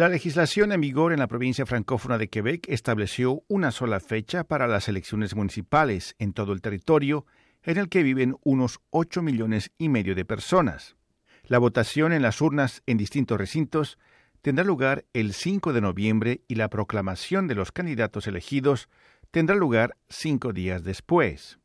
La legislación en vigor en la provincia francófona de Quebec estableció una sola fecha para las elecciones municipales en todo el territorio, en el que viven unos 8 millones y medio de personas. La votación en las urnas en distintos recintos tendrá lugar el 5 de noviembre y la proclamación de los candidatos elegidos tendrá lugar cinco días después.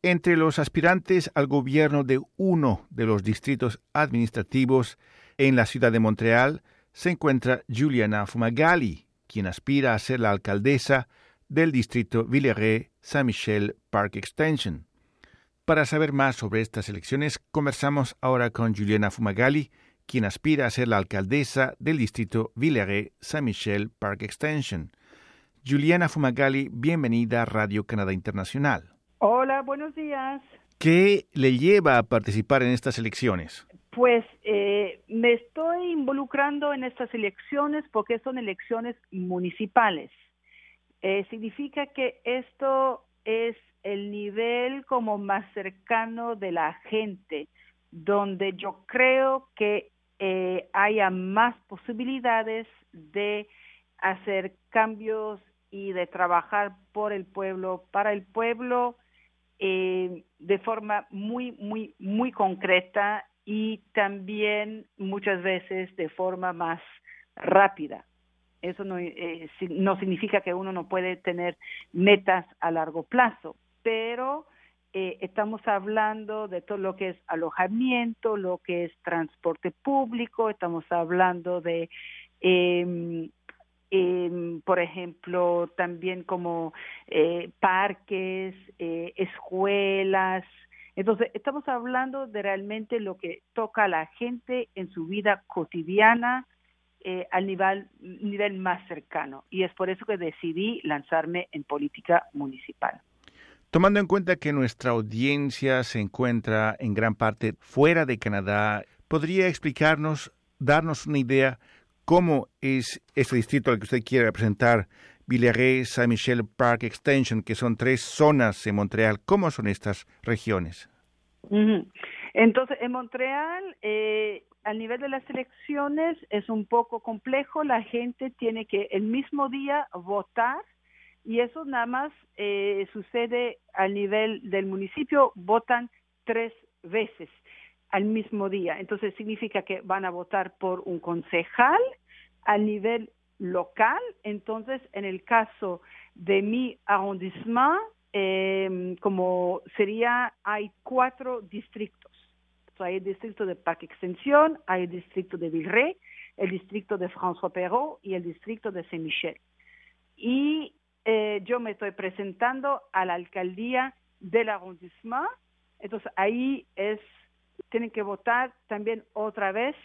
Entre los aspirantes al gobierno de uno de los distritos administrativos en la ciudad de Montreal se encuentra Juliana Fumagalli, quien aspira a ser la alcaldesa del distrito Villeray-Saint-Michel Park Extension. Para saber más sobre estas elecciones, conversamos ahora con Juliana Fumagalli, quien aspira a ser la alcaldesa del distrito Villeray-Saint-Michel Park Extension. Juliana Fumagalli, bienvenida a Radio Canadá Internacional. Hola, buenos días. ¿Qué le lleva a participar en estas elecciones? Pues eh, me estoy involucrando en estas elecciones porque son elecciones municipales. Eh, significa que esto es el nivel como más cercano de la gente, donde yo creo que eh, haya más posibilidades de hacer cambios y de trabajar por el pueblo, para el pueblo, de forma muy, muy, muy concreta y también muchas veces de forma más rápida. Eso no, eh, no significa que uno no puede tener metas a largo plazo, pero eh, estamos hablando de todo lo que es alojamiento, lo que es transporte público, estamos hablando de, eh, por ejemplo, también como eh, parques, eh, escuelas, entonces, estamos hablando de realmente lo que toca a la gente en su vida cotidiana eh, al nivel, nivel más cercano. Y es por eso que decidí lanzarme en política municipal. Tomando en cuenta que nuestra audiencia se encuentra en gran parte fuera de Canadá, ¿podría explicarnos, darnos una idea cómo es este distrito al que usted quiere representar, Villeray, Saint-Michel Park Extension, que son tres zonas en Montreal. ¿Cómo son estas regiones? Entonces, en Montreal, eh, al nivel de las elecciones es un poco complejo. La gente tiene que el mismo día votar y eso nada más eh, sucede al nivel del municipio. Votan tres veces al mismo día. Entonces significa que van a votar por un concejal al nivel local. Entonces, en el caso de mi arrondissement, eh, como sería, hay cuatro distritos. hay el distrito de Parc Extensión, hay el distrito de Villeray, el distrito de François Perrault y el distrito de Saint-Michel. Y eh, yo me estoy presentando a la alcaldía del arrondissement, entonces ahí es, tienen que votar también otra vez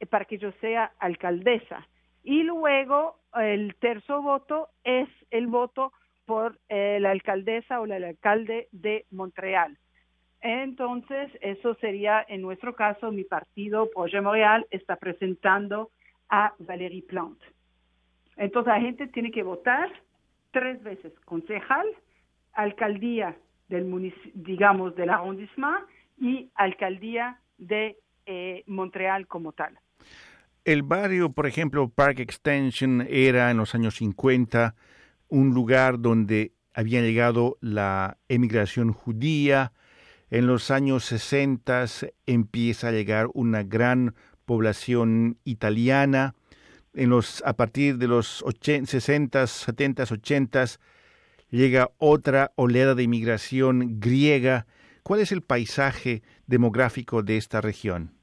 eh, para que yo sea alcaldesa. Y luego el tercer voto es el voto por eh, la alcaldesa o el alcalde de Montreal. Entonces, eso sería, en nuestro caso, mi partido, Projet Montreal, está presentando a Valérie Plante. Entonces, la gente tiene que votar tres veces, concejal, alcaldía del digamos, del arrondissement y alcaldía de eh, Montreal como tal. El barrio, por ejemplo, Park Extension era en los años 50 un lugar donde había llegado la emigración judía. En los años 60 empieza a llegar una gran población italiana. En los, a partir de los 60, 70, 80 llega otra oleada de inmigración griega. ¿Cuál es el paisaje demográfico de esta región?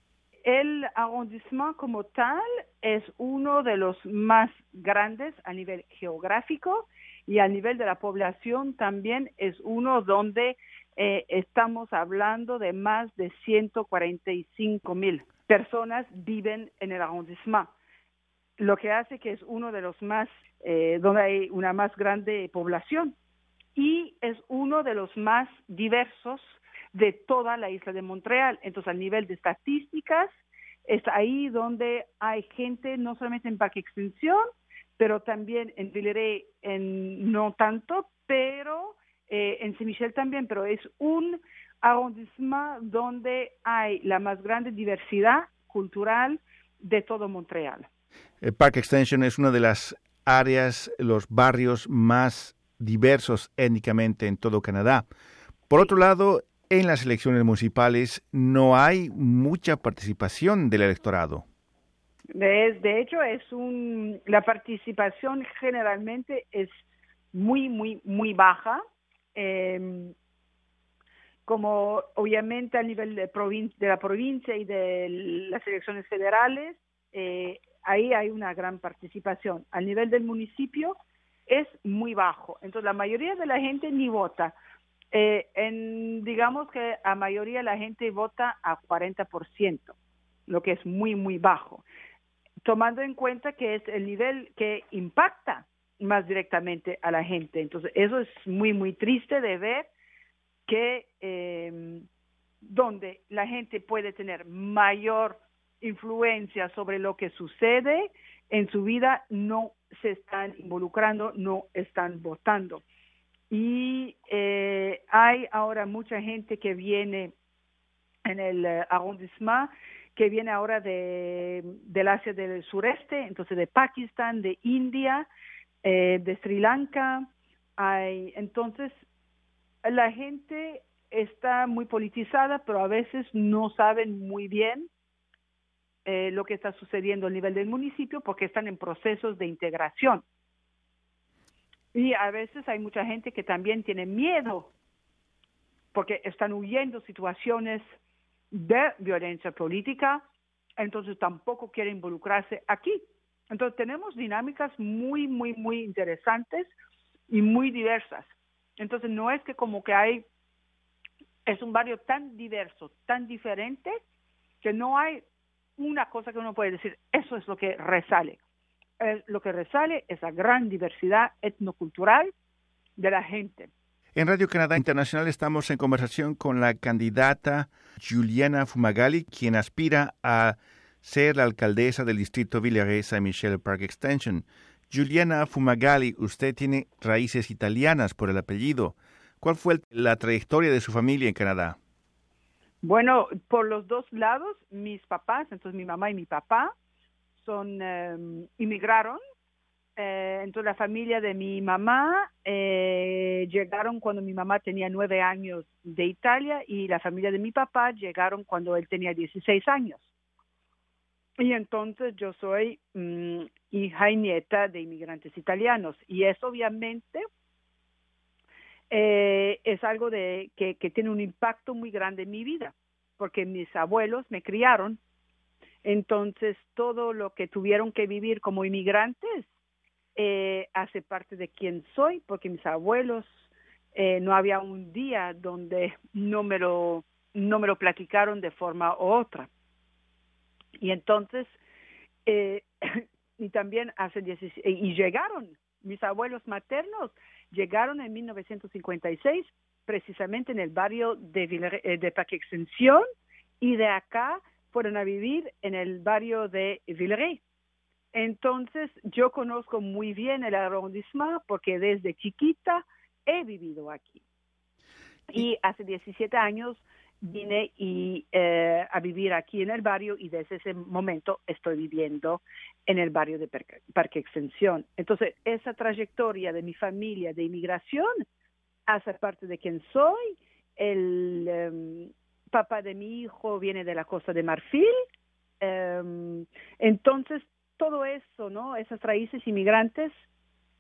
Arrondissement como tal es uno de los más grandes a nivel geográfico y a nivel de la población también es uno donde eh, estamos hablando de más de 145 mil personas viven en el arrondissement, lo que hace que es uno de los más, eh, donde hay una más grande población y es uno de los más diversos de toda la isla de Montreal. Entonces, a nivel de estadísticas, es ahí donde hay gente no solamente en Parque Extensión, pero también en Villeray, en, no tanto, pero eh, en Saint-Michel también, pero es un arrondissement donde hay la más grande diversidad cultural de todo Montreal. El Park Extension es una de las áreas, los barrios más diversos étnicamente en todo Canadá. Por otro lado, en las elecciones municipales no hay mucha participación del electorado. De, hecho, es un, la participación generalmente es muy, muy, muy baja. Em, como obviamente a nivel de, de la provincia y de las elecciones federales, eh, ahí hay una gran participación. A nivel del municipio es muy bajo. Entonces la mayoría de la gente ni vota. Eh, en, digamos que a mayoría la gente vota a 40%, lo que es muy, muy bajo, tomando en cuenta que es el nivel que impacta más directamente a la gente. Entonces, eso es muy, muy triste de ver que eh, donde la gente puede tener mayor influencia sobre lo que sucede en su vida, no se están involucrando, no están votando. Y hay ahora mucha gente que viene en el eh, arrondissement, que viene ahora de, del Asia del Sureste, entonces de Pakistán, de India, eh, de Sri Lanka. Hay, entonces, la gente está muy politizada, pero a veces no saben muy bien eh, lo que está sucediendo a nivel del municipio porque están en procesos de integración. Y a veces hay mucha gente que también tiene miedo porque están huyendo situaciones de violencia política, entonces tampoco quieren involucrarse aquí. Entonces tenemos dinámicas muy, muy, muy interesantes y muy diversas. Entonces no es que como que hay, es un barrio tan diverso, tan diferente, que no hay una cosa que uno puede decir, eso es lo que resale. lo que resale es la gran diversidad etnocultural de la gente. En Radio Canadá Internacional estamos en conversación con la candidata Juliana Fumagalli, quien aspira a ser la alcaldesa del distrito Villeret Saint-Michel Park Extension. Juliana Fumagalli, usted tiene raíces italianas por el apellido. ¿Cuál fue la trayectoria de su familia en Canadá? Bueno, por los dos lados, mis papás, entonces mi mamá y mi papá, son em, inmigraron. Eh, entonces la familia de mi mamá eh, llegaron cuando mi mamá tenía nueve años de Italia y la familia de mi papá llegaron cuando él tenía 16 años. Y entonces yo soy mm, hija y nieta de inmigrantes italianos. Y eso obviamente eh, es algo de, que, que tiene un impacto muy grande en mi vida, porque mis abuelos me criaron. Entonces todo lo que tuvieron que vivir como inmigrantes eh, hace parte de quién soy, porque mis abuelos eh, no había un día donde no me lo no me lo platicaron de forma u otra. Y entonces, eh, y también hace 16, y llegaron, mis abuelos maternos llegaron en 1956, precisamente en el barrio de, eh, de Parque Extensión, y de acá fueron a vivir en el barrio de Villeray. Entonces, yo conozco muy bien el arrondissement porque desde chiquita he vivido aquí. Y hace 17 años vine y, eh, a vivir aquí en el barrio y desde ese momento estoy viviendo en el barrio de Parque Extensión. Entonces, esa trayectoria de mi familia de inmigración hace parte de quien soy. El em, papá de mi hijo viene de la costa de Marfil. Em, entonces, todo eso, ¿no? Esas raíces inmigrantes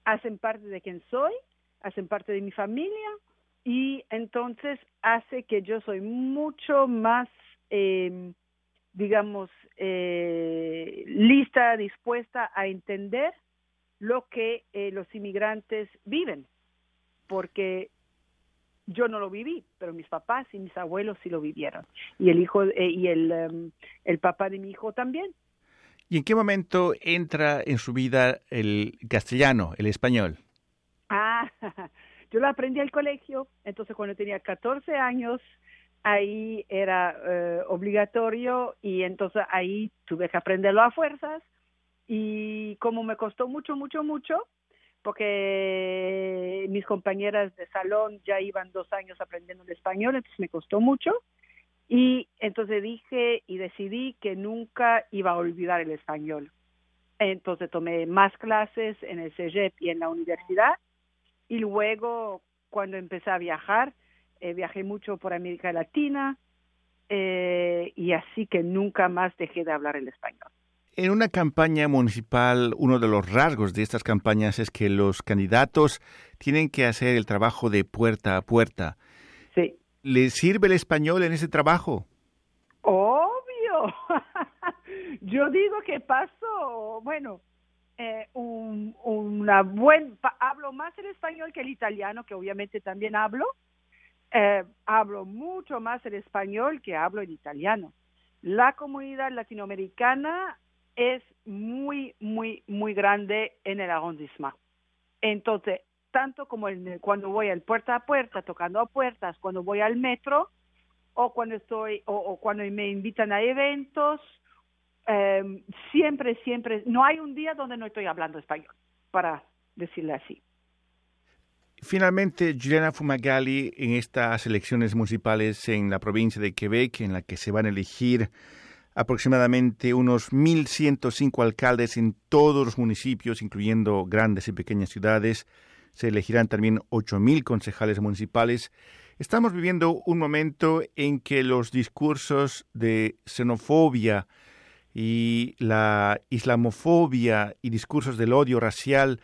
hacen parte de quien soy, hacen parte de mi familia y entonces hace que yo soy mucho más, eh, digamos, eh, lista, dispuesta a entender lo que eh, los inmigrantes viven, porque yo no lo viví, pero mis papás y mis abuelos sí lo vivieron, y el hijo eh, y el, em, el papá de mi hijo también. ¿Y en qué momento entra en su vida el castellano, el español? Ah, Yo lo aprendí al colegio, entonces cuando tenía 14 años, ahí era eh, obligatorio y entonces ahí tuve que aprenderlo a fuerzas y como me costó mucho, mucho, mucho, porque mis compañeras de salón ya iban dos años aprendiendo el español, entonces me costó mucho. Y entonces dije y decidí que nunca iba a olvidar el español. Entonces tomé más clases en el CEGEP y en la universidad. Y luego, cuando empecé a viajar, eh, viajé mucho por América Latina eh, y así que nunca más dejé de hablar el español. En una campaña municipal, uno de los rasgos de estas campañas es que los candidatos tienen que hacer el trabajo de puerta a puerta. ¿Le sirve el español en ese trabajo? Obvio. Yo digo que paso, bueno, eh, un, una buen, hablo más el español que el italiano, que obviamente también hablo. Eh, hablo mucho más el español que hablo el italiano. La comunidad latinoamericana es muy, muy, muy grande en el arrondissement. Entonces, tanto como cuando voy al puerta a puerta, tocando a puertas, cuando voy al metro, o cuando estoy, o, cuando me invitan a eventos, em, siempre, siempre, no hay un día donde no estoy hablando español, para decirle así. Finalmente, Juliana Fumagalli, en estas elecciones municipales en la provincia de Quebec, en la que se van a elegir aproximadamente unos 1.105 alcaldes en todos los municipios, incluyendo grandes y pequeñas ciudades. Se elegirán también 8.000 concejales municipales. Estamos viviendo un momento en que los discursos de xenofobia y la islamofobia y discursos del odio racial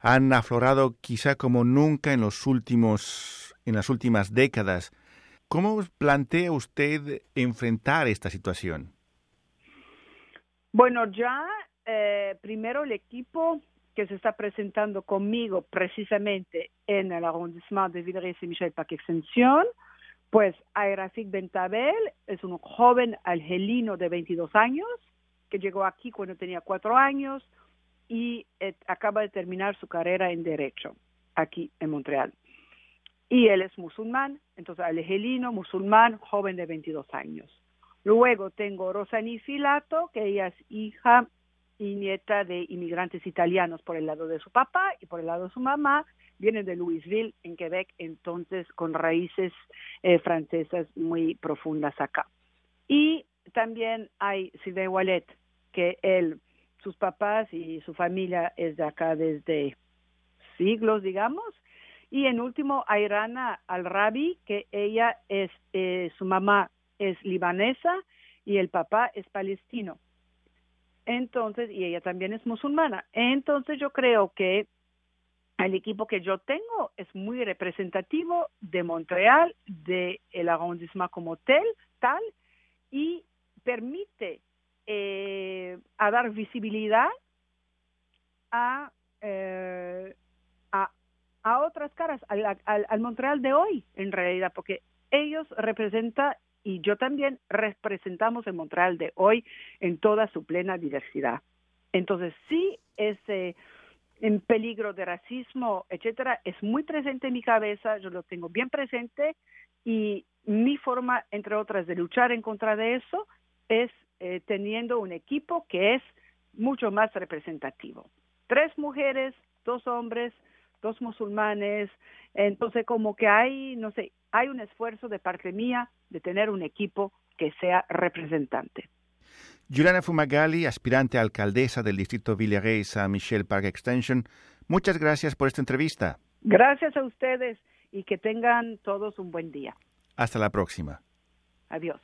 han aflorado quizá como nunca en los últimos en las últimas décadas. ¿Cómo plantea usted enfrentar esta situación? Bueno, ya eh, primero el equipo que se está presentando conmigo precisamente en el arrondissement de Villeray y Michel Pac Extensión, pues Aerafik Bentabel es un joven argelino de 22 años que llegó aquí cuando tenía cuatro años y eh, acaba de terminar su carrera en Derecho aquí en Montreal. Y él es musulmán, entonces argelino, musulmán, joven de 22 años. Luego tengo Rosani Filato, que ella es hija y nieta de inmigrantes italianos por el lado de su papá y por el lado de su mamá. Vienen de Louisville, en Quebec, entonces con raíces eh, francesas muy profundas acá. Y también hay Sylvain Wallet, que él, sus papás y su familia es de acá desde siglos, digamos. Y en último, Ayrana Al-Rabi, que ella es, eh, su mamá es libanesa y el papá es palestino. Entonces, y ella también es musulmana. Entonces yo creo que el equipo que yo tengo es muy representativo de Montreal, de el arrondissement como tal, tal y permite eh, a dar visibilidad a, eh, a, a, otras caras, al, al Montreal de hoy, en realidad, porque ellos representan y yo también representamos en Montreal de hoy en toda su plena diversidad. Entonces, sí, ese en peligro de racismo, etcétera, es muy presente en mi cabeza, yo lo tengo bien presente y mi forma, entre otras, de luchar en contra de eso es eh, teniendo un equipo que es mucho más representativo. Tres mujeres, dos hombres, dos musulmanes, entonces como que hay, no sé, hay un esfuerzo de parte mía de tener un equipo que sea representante. Juliana Fumagalli, aspirante a alcaldesa del distrito Villeray a Michel Park Extension, muchas gracias por esta entrevista. Gracias a ustedes y que tengan todos un buen día. Hasta la próxima. Adiós.